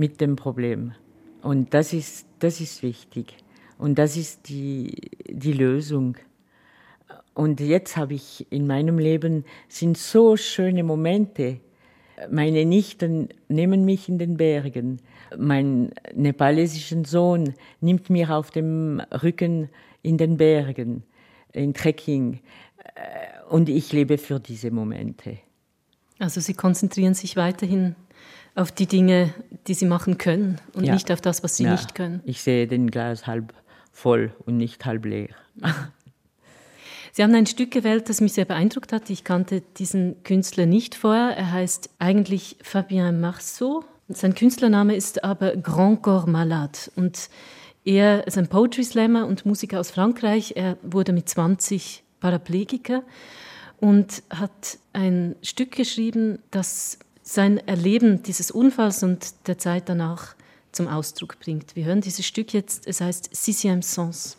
mit dem Problem. Und das ist, das ist wichtig. Und das ist die, die Lösung. Und jetzt habe ich in meinem Leben sind so schöne Momente. Meine Nichten nehmen mich in den Bergen. Mein nepalesischen Sohn nimmt mich auf dem Rücken in den Bergen, in Trekking. Äh, Und ich lebe für diese Momente. Also Sie konzentrieren sich weiterhin auf die Dinge, die Sie machen können und Ja. nicht auf das, was Sie Ja, nicht können. Ich sehe den Glas halb voll und nicht halb leer. Sie haben ein Stück gewählt, das mich sehr beeindruckt hat. Ich kannte diesen Künstler nicht vorher. Er heißt eigentlich Fabien Marceau. Sein Künstlername ist aber Grand Corps Malade. Und er ist ein Poetry Slammer und Musiker aus Frankreich. Er wurde mit 20 Paraplegiker und hat ein Stück geschrieben, das sein Erleben dieses Unfalls und der Zeit danach zum Ausdruck bringt. Wir hören dieses Stück jetzt. Es heißt Sixième Sens.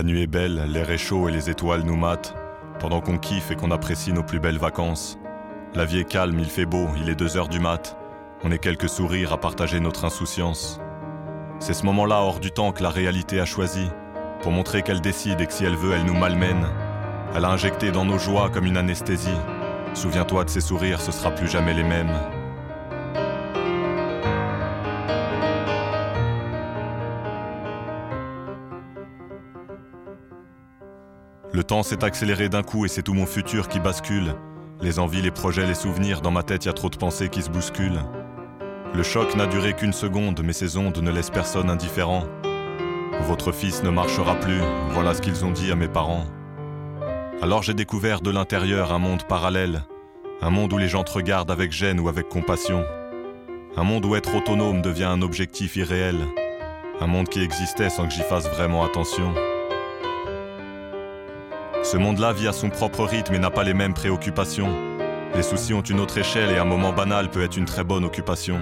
La nuit est belle, l'air est chaud et les étoiles nous matent, pendant qu'on kiffe et qu'on apprécie nos plus belles vacances. La vie est calme, il fait beau, il est deux heures du mat. On est quelques sourires à partager notre insouciance. C'est ce moment-là hors du temps que la réalité a choisi, pour montrer qu'elle décide et que si elle veut, elle nous malmène. Elle a injecté dans nos joies comme une anesthésie. Souviens-toi de ces sourires, ce sera plus jamais les mêmes. Temps s'est accéléré d'un coup et c'est tout mon futur qui bascule. Les envies, les projets, les souvenirs, dans ma tête y a trop de pensées qui se bousculent. Le choc n'a duré qu'une seconde, mais ces ondes ne laissent personne indifférent. Votre fils ne marchera plus, voilà ce qu'ils ont dit à mes parents. Alors j'ai découvert de l'intérieur un monde parallèle, un monde où les gens te regardent avec gêne ou avec compassion. Un monde où être autonome devient un objectif irréel. Un monde qui existait sans que j'y fasse vraiment attention. Ce monde-là vit à son propre rythme et n'a pas les mêmes préoccupations. Les soucis ont une autre échelle et un moment banal peut être une très bonne occupation.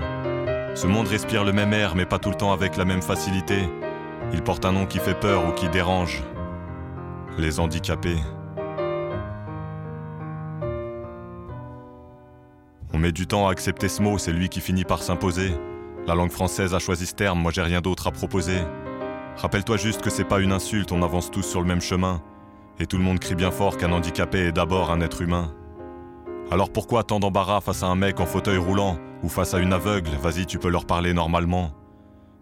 Ce monde respire le même air mais pas tout le temps avec la même facilité. Il porte un nom qui fait peur ou qui dérange. Les handicapés. On met du temps à accepter ce mot, c'est lui qui finit par s'imposer. La langue française a choisi ce terme, moi j'ai rien d'autre à proposer. Rappelle-toi juste que c'est pas une insulte, on avance tous sur le même chemin. Et tout le monde crie bien fort qu'un handicapé est d'abord un être humain. Alors pourquoi tant d'embarras face à un mec en fauteuil roulant ou face à une aveugle? Vas-y, tu peux leur parler normalement.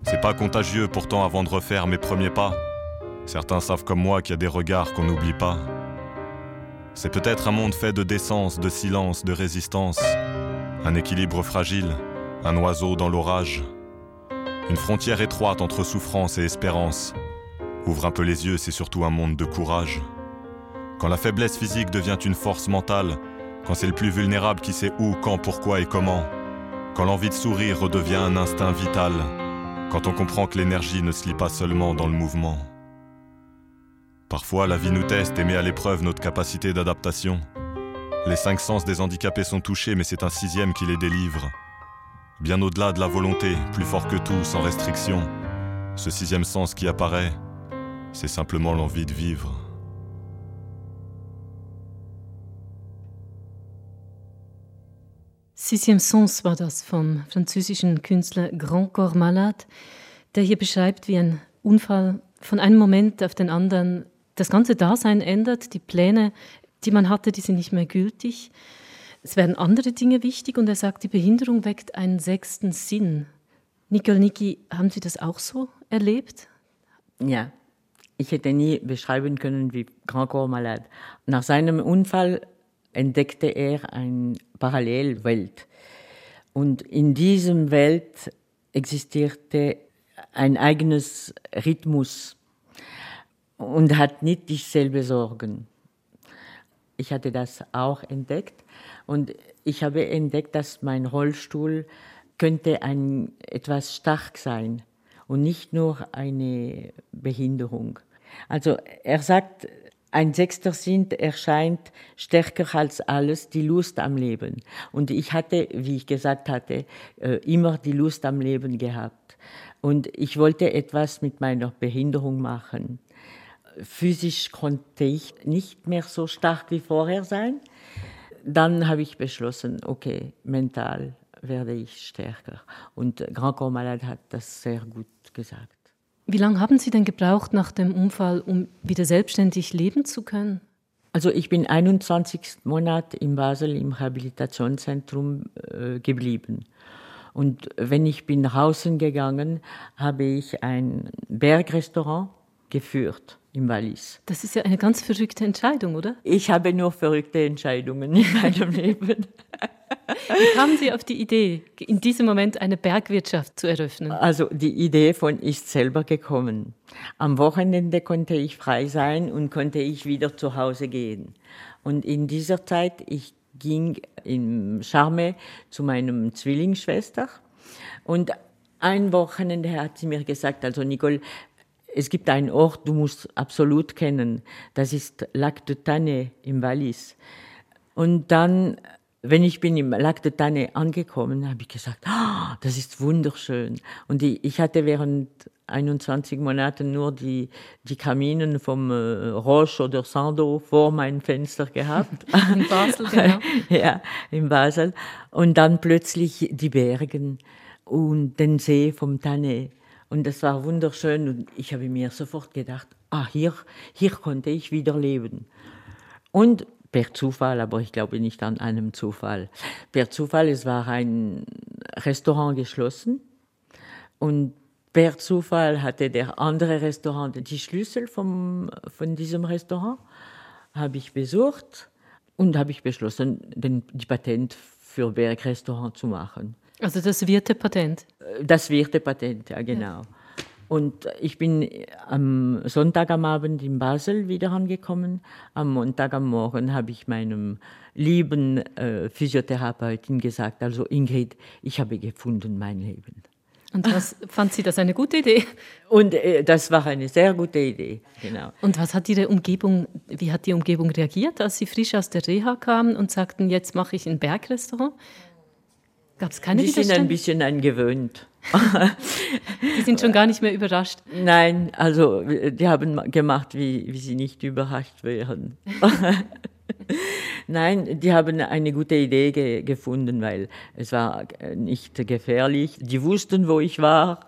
C'est pas contagieux pourtant avant de refaire mes premiers pas. Certains savent comme moi qu'il y a des regards qu'on n'oublie pas. C'est peut-être un monde fait de décence, de silence, de résistance. Un équilibre fragile, un oiseau dans l'orage. Une frontière étroite entre souffrance et espérance. Ouvre un peu les yeux, c'est surtout un monde de courage. Quand la faiblesse physique devient une force mentale, quand c'est le plus vulnérable qui sait où, quand, pourquoi et comment, quand l'envie de sourire redevient un instinct vital, quand on comprend que l'énergie ne se lie pas seulement dans le mouvement. Parfois, la vie nous teste et met à l'épreuve notre capacité d'adaptation. Les cinq sens des handicapés sont touchés, mais c'est un sixième qui les délivre. Bien au-delà de la volonté, plus fort que tout, sans restriction. Ce sixième sens qui apparaît, c'est simplement l'envie de vivre. Sixième Sens war das vom französischen Künstler Grand Corps Malade, der hier beschreibt, wie ein Unfall von einem Moment auf den anderen das ganze Dasein ändert, die Pläne, die man hatte, die sind nicht mehr gültig. Es werden andere Dinge wichtig und er sagt, die Behinderung weckt einen sechsten Sinn. Nicole Niki, haben Sie das auch so erlebt? Ja, ich hätte nie beschreiben können wie Grand Corps Malade. Nach seinem Unfall entdeckte er eine Parallelwelt. Und in diesem Welt existierte ein eigenes Rhythmus und hat nicht dieselbe Sorgen. Ich hatte das auch entdeckt und ich habe entdeckt, dass mein Rollstuhl könnte ein, etwas stark sein und nicht nur eine Behinderung. Also er sagt, ein sechster Sinn erscheint stärker als alles die Lust am Leben. Und ich hatte, wie ich gesagt hatte, äh, immer die Lust am Leben gehabt. Und ich wollte etwas mit meiner Behinderung machen. Physisch konnte ich nicht mehr so stark wie vorher sein. Dann habe ich beschlossen, okay, mental werde ich stärker. Und Grand Corps Malade hat das sehr gut gesagt. Wie lange haben Sie denn gebraucht nach dem Unfall, um wieder selbstständig leben zu können? Also ich bin 21 Monate in Basel im Rehabilitationszentrum äh, geblieben. Und wenn ich bin nach außen gegangen, habe ich ein Bergrestaurant geführt im Wallis. Das ist ja eine ganz verrückte Entscheidung, oder? Ich habe nur verrückte Entscheidungen in meinem Leben. Wie kamen Sie auf die Idee, in diesem Moment eine Bergwirtschaft zu eröffnen? Also die Idee von ist selber gekommen. Am Wochenende konnte ich frei sein und konnte ich wieder zu Hause gehen. Und in dieser Zeit, ich ging in Charme zu meinem Zwillingsschwester und ein Wochenende hat sie mir gesagt, also Nicole, es gibt einen Ort, du musst absolut kennen. Das ist Lac de Tanne im Wallis. Und dann, wenn ich bin im Lac de Tanne angekommen, habe ich gesagt, ah, das ist wunderschön. Und ich, ich hatte während 21 Monaten nur die, die Kaminen vom äh, Roche oder Sando vor meinem Fenster gehabt. In Basel, genau. ja, in Basel. Und dann plötzlich die Bergen und den See vom Tanne. Und das war wunderschön und ich habe mir sofort gedacht, ah, hier, hier konnte ich wieder leben. Und per Zufall, aber ich glaube nicht an einem Zufall. Per Zufall, es war ein Restaurant geschlossen und per Zufall hatte der andere Restaurant die Schlüssel vom, von diesem Restaurant, habe ich besucht und habe ich beschlossen, den, die Patent für Bergrestaurant zu machen. Also das Wirtepatent. Das Wirtepatent, ja genau. Und ich bin am Sonntag am Abend in Basel wieder angekommen. Am Montag am Morgen habe ich meinem lieben äh, Physiotherapeutin gesagt, also Ingrid, ich habe gefunden mein Leben. Und was fand sie das eine gute Idee? Und äh, das war eine sehr gute Idee, genau. Und was hat Ihre Umgebung, wie hat die Umgebung reagiert, als Sie frisch aus der Reha kamen und sagten, jetzt mache ich ein Bergrestaurant? Gab es keine Die sind ein bisschen angewöhnt. Die sind schon gar nicht mehr überrascht. Nein, also die haben gemacht, wie, wie sie nicht überrascht wären. Nein, die haben eine gute Idee ge gefunden, weil es war nicht gefährlich. Die wussten, wo ich war.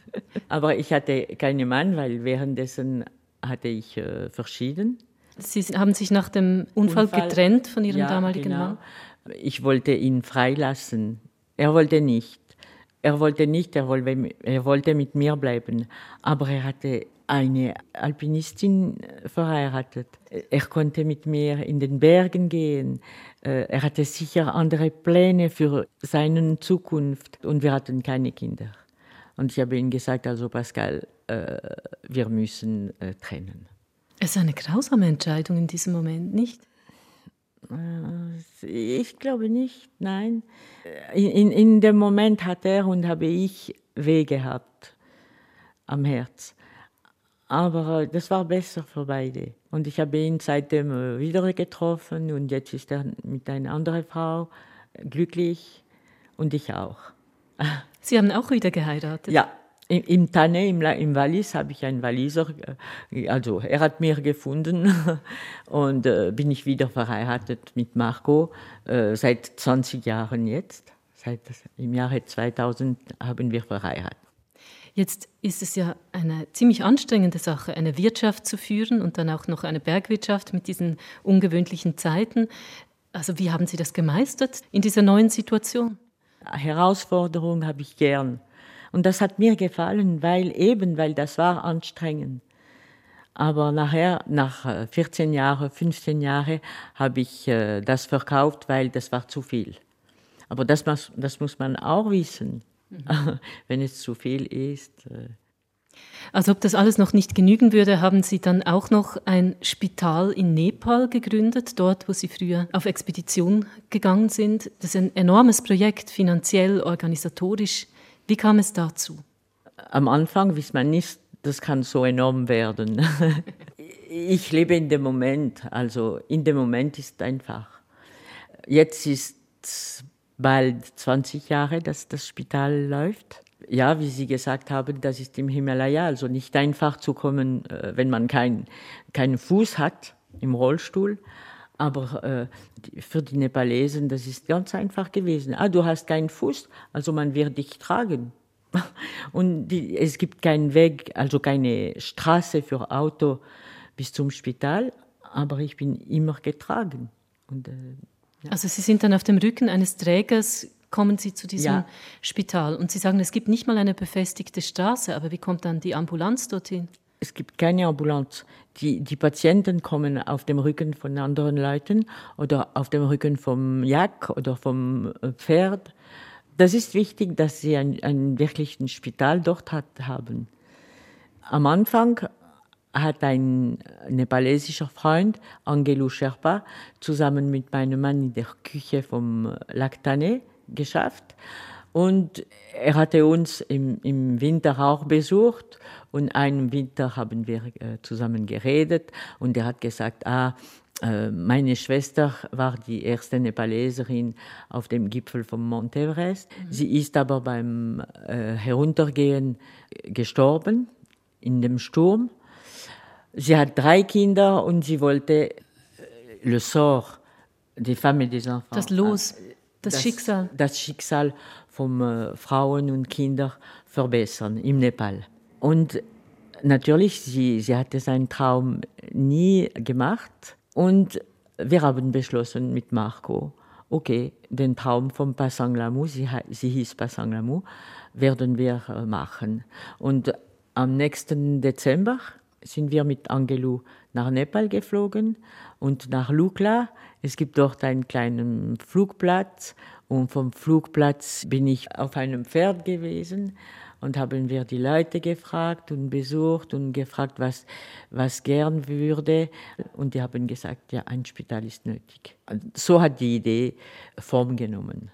Aber ich hatte keinen Mann, weil währenddessen hatte ich äh, verschieden. Sie haben sich nach dem Unfall, Unfall. getrennt von Ihrem Ja, damaligen genau. Mann. Ich wollte ihn freilassen. Er wollte nicht. Er wollte nicht, er wollte, er wollte mit mir bleiben. Aber er hatte eine Alpinistin verheiratet. Er konnte mit mir in den Bergen gehen. Äh, Er hatte sicher andere Pläne für seine Zukunft. Und wir hatten keine Kinder. Und ich habe ihm gesagt, also Pascal, äh, wir müssen äh, trennen. Es ist eine grausame Entscheidung in diesem Moment, nicht? Äh, Ich glaube nicht, nein. In, in, in dem Moment hat er und habe ich weh gehabt am Herz. Aber äh, das war besser für beide. Und ich habe ihn seitdem äh, wieder getroffen und jetzt ist er mit einer anderen Frau äh, glücklich und ich auch. Sie haben auch wieder geheiratet. Ja, im, im Tanne, im, im Wallis, habe ich einen Walliser, äh, also er hat mir gefunden und äh, bin ich wieder verheiratet mit Marco äh, seit 20 Jahren jetzt. Seit im Jahre 2000 haben wir verheiratet. Jetzt ist es ja eine ziemlich anstrengende Sache, eine Wirtschaft zu führen und dann auch noch eine Bergwirtschaft mit diesen ungewöhnlichen Zeiten. Also wie haben Sie das gemeistert in dieser neuen Situation? Herausforderung habe ich gern. Und das hat mir gefallen, weil eben, weil das war anstrengend. Aber nachher, nach äh, 14 Jahren, 15 Jahren, habe ich äh, das verkauft, weil das war zu viel. Aber das, muss- das muss man auch wissen, wenn es zu viel ist. äh. Als ob das alles noch nicht genügen würde, haben Sie dann auch noch ein Spital in Nepal gegründet, dort, wo Sie früher auf Expedition gegangen sind. Das ist ein enormes Projekt, finanziell, organisatorisch. Wie kam es dazu? Am Anfang weiß man nicht, das kann so enorm werden. ich lebe in dem Moment, also in dem Moment ist einfach. Jetzt ist bald 20 Jahre, dass das Spital läuft. Ja, wie Sie gesagt haben, das ist im Himalaya, also nicht einfach zu kommen, äh, wenn man keinen keinen Fuß hat im Rollstuhl. Aber äh, für die Nepalesen, das ist ganz einfach gewesen. Ah, du hast keinen Fuß, also man wird dich tragen. Und die, es gibt keinen Weg, also keine Straße für Auto bis zum Spital, aber ich bin immer getragen. Und, äh, Also Sie sind dann auf dem Rücken eines Trägers, kommen Sie zu diesem Ja. Spital und Sie sagen, es gibt nicht mal eine befestigte Straße, aber wie kommt dann die Ambulanz dorthin? Es gibt keine Ambulanz. Die, die Patienten kommen auf dem Rücken von anderen Leuten oder auf dem Rücken vom Jak oder vom äh, Pferd. Das ist wichtig, dass sie ein, ein wirklichen Spital dort hat, haben. Am Anfang hat ein nepalesischer Freund, Angelo Sherpa, zusammen mit meinem Mann in der Küche vom Lac Tane geschafft. Und er hatte uns im, im Winter auch besucht und einen Winter haben wir äh, zusammen geredet und er hat gesagt, ah, äh, meine Schwester war die erste Nepaleserin auf dem Gipfel vom Mount Everest. Sie ist aber beim äh, Heruntergehen gestorben in dem Sturm. Sie hat drei Kinder und sie wollte äh, le sort des femmes et des enfants. Das Los, das, das Schicksal. Das Schicksal von äh, Frauen und Kindern verbessern im Nepal. Und natürlich, sie, sie hatte seinen Traum nie gemacht. Und wir haben beschlossen mit Marco, okay, den Traum von Pasang Lamu, sie, sie hieß Pasang Lamu, werden wir äh, machen. Und am nächsten Dezember sind wir mit Angelu nach Nepal geflogen und nach Lukla. Es gibt dort einen kleinen Flugplatz und vom Flugplatz bin ich auf einem Pferd gewesen und haben wir die Leute gefragt und besucht und gefragt, was, was gern würde. Und die haben gesagt, ja, ein Spital ist nötig. So hat die Idee Form genommen.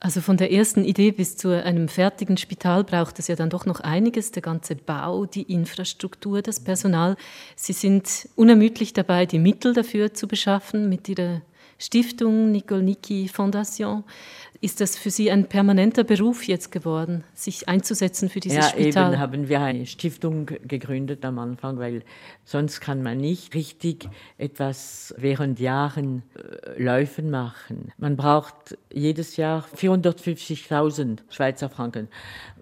Also von der ersten Idee bis zu einem fertigen Spital braucht es ja dann doch noch einiges, der ganze Bau, die Infrastruktur, das Personal. Sie sind unermüdlich dabei, die Mittel dafür zu beschaffen mit Ihrer Stiftung Nicole Niki Fondation. Ist das für Sie ein permanenter Beruf jetzt geworden, sich einzusetzen für dieses ja, Spital? eben haben wir eine Stiftung gegründet am Anfang, weil sonst kann man nicht richtig etwas während Jahren äh, Läufen machen. Man braucht jedes Jahr 450.000 Schweizer Franken.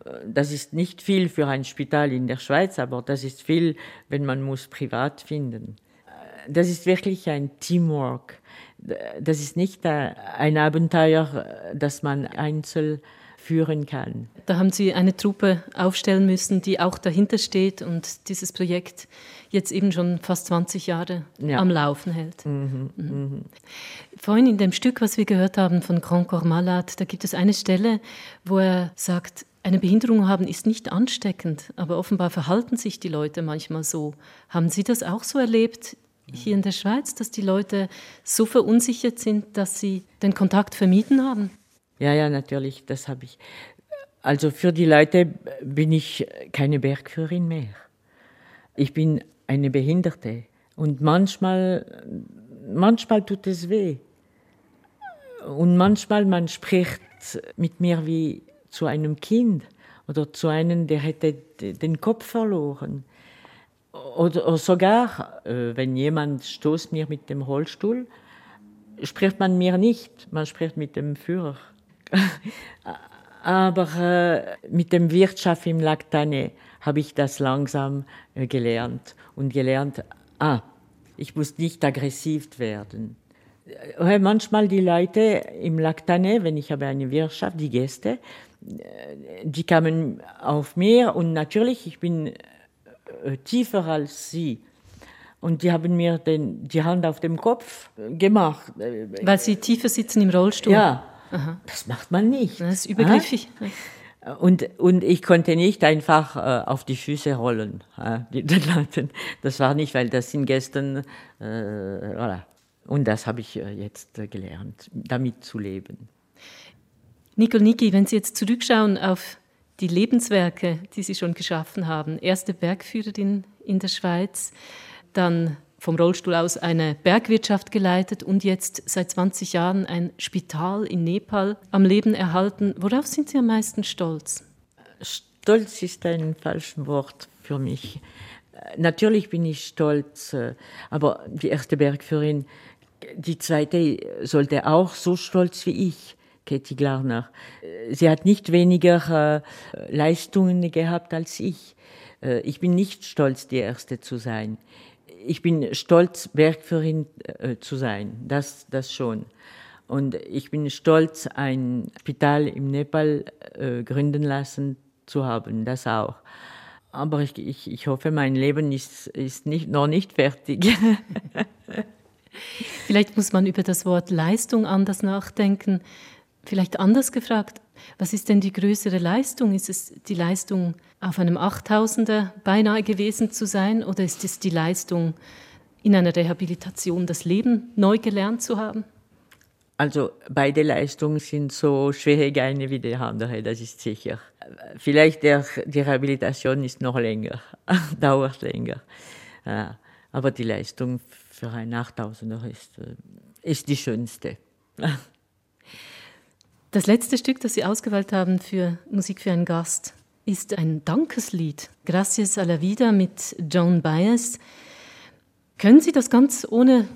Äh, Das ist nicht viel für ein Spital in der Schweiz, aber das ist viel, wenn man muss privat finden. Äh, Das ist wirklich ein Teamwork. Das ist nicht äh, ein Abenteuer, äh, das man einzeln führen kann. Da haben Sie eine Truppe aufstellen müssen, die auch dahinter steht und dieses Projekt jetzt eben schon fast 20 Jahre Ja. am Laufen hält. Mhm. Vorhin in dem Stück, was wir gehört haben von Grand Corps Malade, da gibt es eine Stelle, wo er sagt, eine Behinderung haben ist nicht ansteckend, aber offenbar verhalten sich die Leute manchmal so. Haben Sie das auch so erlebt hier in der Schweiz, dass die Leute so verunsichert sind, dass sie den Kontakt vermieden haben? Ja, ja, natürlich, das habe ich. Also für die Leute bin ich keine Bergführerin mehr. Ich bin eine Behinderte und manchmal, manchmal tut es weh. Und manchmal man spricht mit mir wie zu einem Kind oder zu einem, der hätte den Kopf verloren. Oder, sogar, äh, wenn jemand stoßt mir mit dem Rollstuhl, spricht man mir nicht, man spricht mit dem Führer. Aber äh, mit dem Wirtschaft im Lactane habe ich das langsam äh, gelernt und gelernt, ah, ich muss nicht aggressiv werden. Manchmal die Leute im Lactane, wenn ich habe eine Wirtschaft, die Gäste, die kamen auf mir und natürlich, ich bin äh, tiefer als sie. Und die haben mir den, die Hand auf dem Kopf gemacht. Weil sie tiefer sitzen im Rollstuhl? Ja, Aha. das macht man nicht. Das ist übergriffig. Und, und ich konnte nicht einfach äh, auf die Füße rollen. Äh, das war nicht, weil das sind gestern, äh, voilà. Und das habe ich äh, jetzt äh, gelernt, damit zu leben. Nicole Niki, wenn Sie jetzt zurückschauen auf die Lebenswerke, die Sie schon geschaffen haben, erste Bergführerin in der Schweiz, dann vom Rollstuhl aus eine Bergwirtschaft geleitet und jetzt seit 20 Jahren ein Spital in Nepal am Leben erhalten. Worauf sind Sie am meisten stolz? Stolz ist ein falsches Wort für mich. Natürlich bin ich stolz, äh, aber die erste Bergführerin, die zweite sollte auch so stolz wie ich Katie Glarner. Sie hat nicht weniger äh, Leistungen gehabt als ich. Äh, ich bin nicht stolz, die Erste zu sein. Ich bin stolz, Bergführerin äh, zu sein. Das, das schon. Und ich bin stolz, ein Spital im Nepal äh, gründen lassen zu haben. Das auch. Aber ich, ich, ich hoffe, mein Leben ist, ist nicht, noch nicht fertig. Vielleicht muss man über das Wort Leistung anders nachdenken. Vielleicht anders gefragt, was ist denn die größere Leistung? Ist es die Leistung, auf einem Achttausender beinahe gewesen zu sein oder ist es die Leistung, in einer Rehabilitation das Leben neu gelernt zu haben? Also beide Leistungen sind so schwierig eine wie die andere, das ist sicher. Vielleicht der, die Rehabilitation ist noch länger, dauert länger. Aber die Leistung für einen Achttausender ist, äh, ist die schönste. Das letzte Stück, das Sie ausgewählt haben für Musik für einen Gast, ist ein Dankeslied. Gracias a la vida mit Joan Baez. Können Sie das ganz ohne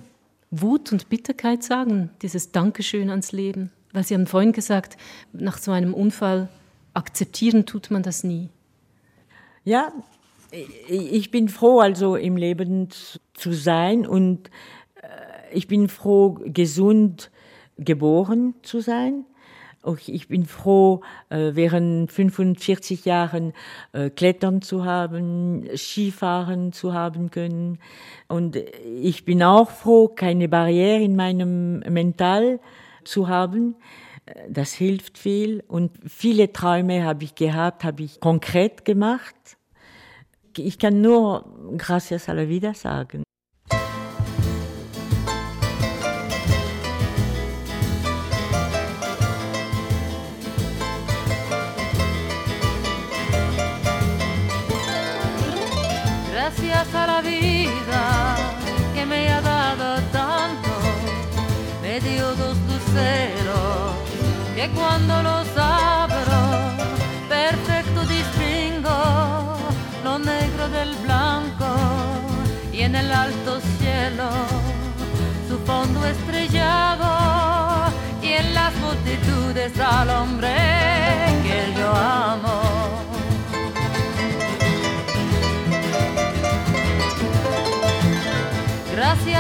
Wut und Bitterkeit sagen, dieses Dankeschön ans Leben? Weil Sie haben vorhin gesagt, nach so einem Unfall akzeptieren tut man das nie. Ja, ich bin froh, also im Leben zu sein und äh, ich bin froh, gesund geboren zu sein. Auch ich bin froh, äh, während 45 Jahren äh, Klettern zu haben, Skifahren zu haben können. Und ich bin auch froh, keine Barriere in meinem Mental zu haben. Das hilft viel. Und viele Träume habe ich gehabt, habe ich konkret gemacht. Ich kann nur gracias a la vida sagen. La vida que me ha dado tanto, me dio dos luceros que cuando los abro, perfecto distingo lo negro del blanco. Y en el alto cielo su fondo estrellado. Y en las multitudes al hombre que yo amo.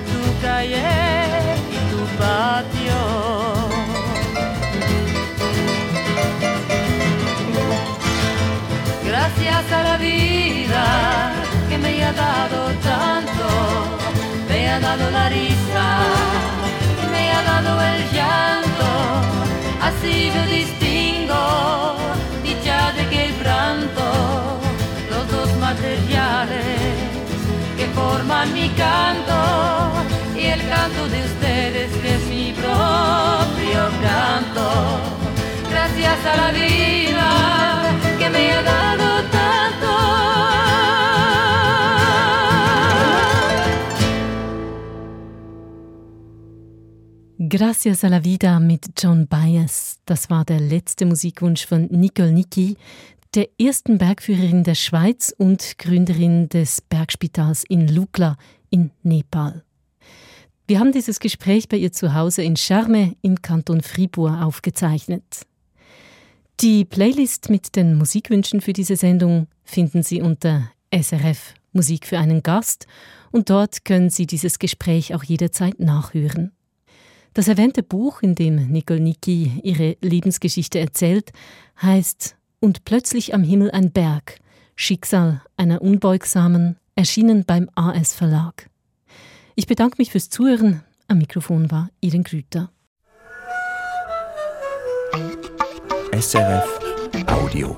tu calle y tu patio. Gracias a la vida que me ha dado tanto, me ha dado la risa, me ha dado el llanto, así yo distingo dicha de que quebranto, los dos materiales forman mi canto y el canto de ustedes que es mi propio canto. Gracias a la vida que me ha dado tanto. Gracias a la Vida mit John Baez. Das war der letzte Musikwunsch von Nicole Niki, der ersten Bergführerin der Schweiz und Gründerin des Bergspitals in Lukla in Nepal. Wir haben dieses Gespräch bei ihr zu Hause in Charme im Kanton Fribourg aufgezeichnet. Die Playlist mit den Musikwünschen für diese Sendung finden Sie unter SRF Musik für einen Gast und dort können Sie dieses Gespräch auch jederzeit nachhören. Das erwähnte Buch, in dem Nicole Niki ihre Lebensgeschichte erzählt, heißt Und plötzlich am Himmel ein Berg, Schicksal einer Unbeugsamen, erschienen beim AS Verlag. Ich bedanke mich fürs Zuhören. Am Mikrofon war Iren Grüter. SRF Audio.